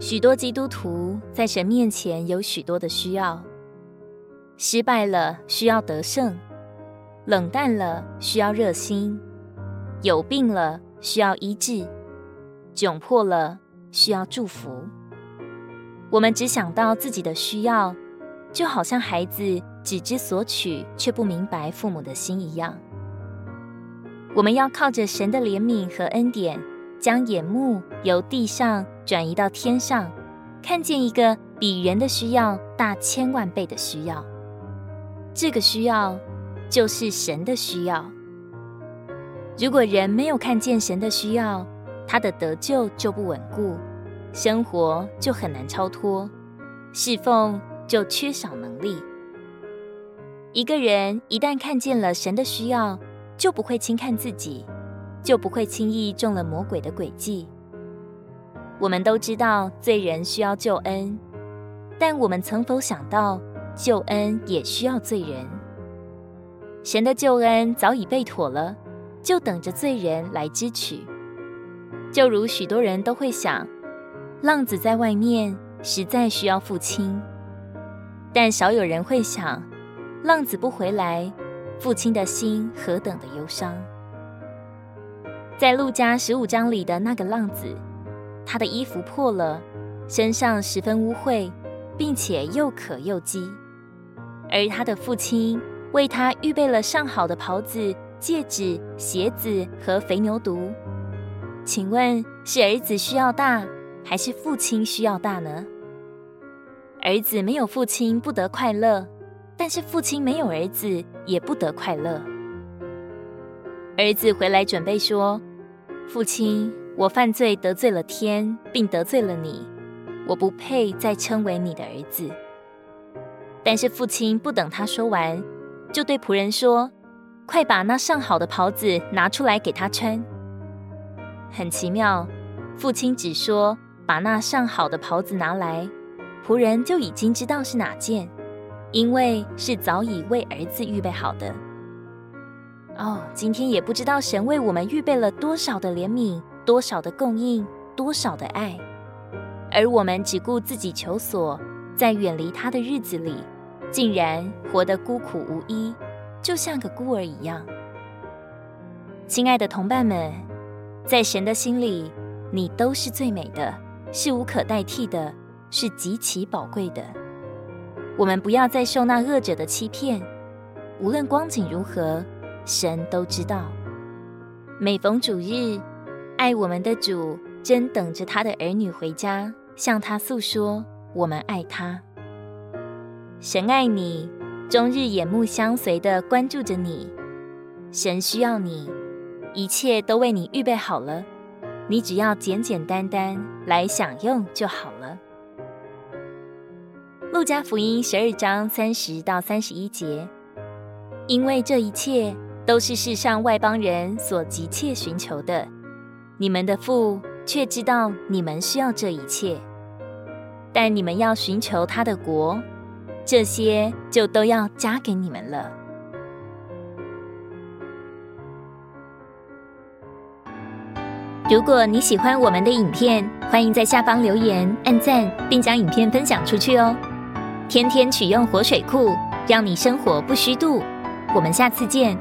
许多基督徒在神面前有许多的需要：失败了需要得胜，冷淡了需要热心，有病了需要医治，窘迫了需要祝福。我们只想到自己的需要，就好像孩子只知索取，却不明白父母的心一样。我们要靠着神的怜悯和恩典，将眼目由地上转移到天上，看见一个比人的需要大千万倍的需要。这个需要就是神的需要。如果人没有看见神的需要，他的得救就不稳固，生活就很难超脱，侍奉就缺少能力。一个人一旦看见了神的需要，就不会轻看自己。就不会轻易中了魔鬼的诡计。我们都知道罪人需要救恩，但我们曾否想到救恩也需要罪人？神的救恩早已备妥了，就等着罪人来支取。就如许多人都会想，浪子在外面实在需要父亲，但少有人会想，浪子不回来，父亲的心何等的忧伤。在路加十五章里的那个浪子，他的衣服破了，身上十分污秽，并且又渴又饥。而他的父亲为他预备了上好的袍子、戒指、鞋子和肥牛犊。请问是儿子需要大，还是父亲需要大呢？儿子没有父亲不得快乐，但是父亲没有儿子也不得快乐。儿子回来准备说。父亲，我犯罪得罪了天，并得罪了你，我不配再称为你的儿子。但是父亲不等他说完，就对仆人说：“快把那上好的袍子拿出来给他穿。”很奇妙，父亲只说把那上好的袍子拿来，仆人就已经知道是哪件，因为是早已为儿子预备好的。哦，今天也不知道神为我们预备了多少的怜悯，多少的供应，多少的爱，而我们只顾自己求索，在远离他的日子里，竟然活得孤苦无依，就像个孤儿一样。亲爱的同伴们，在神的心里，你都是最美的，是无可代替的，是极其宝贵的。我们不要再受那恶者的欺骗，无论光景如何。神都知道，每逢主日，爱我们的主真等着他的儿女回家，向他诉说我们爱他。神爱你，终日眼目相随的关注着你。神需要你，一切都为你预备好了，你只要简简单单来享用就好了。路加福音十二章三十到三十一节，因为这一切。都是世上外邦人所急切寻求的，你们的父却知道你们需要这一切。但你们要寻求他的国，这些就都要加给你们了。如果你喜欢我们的影片，欢迎在下方留言、按赞，并将影片分享出去哦。天天取用活水库，让你生活不虚度。我们下次见。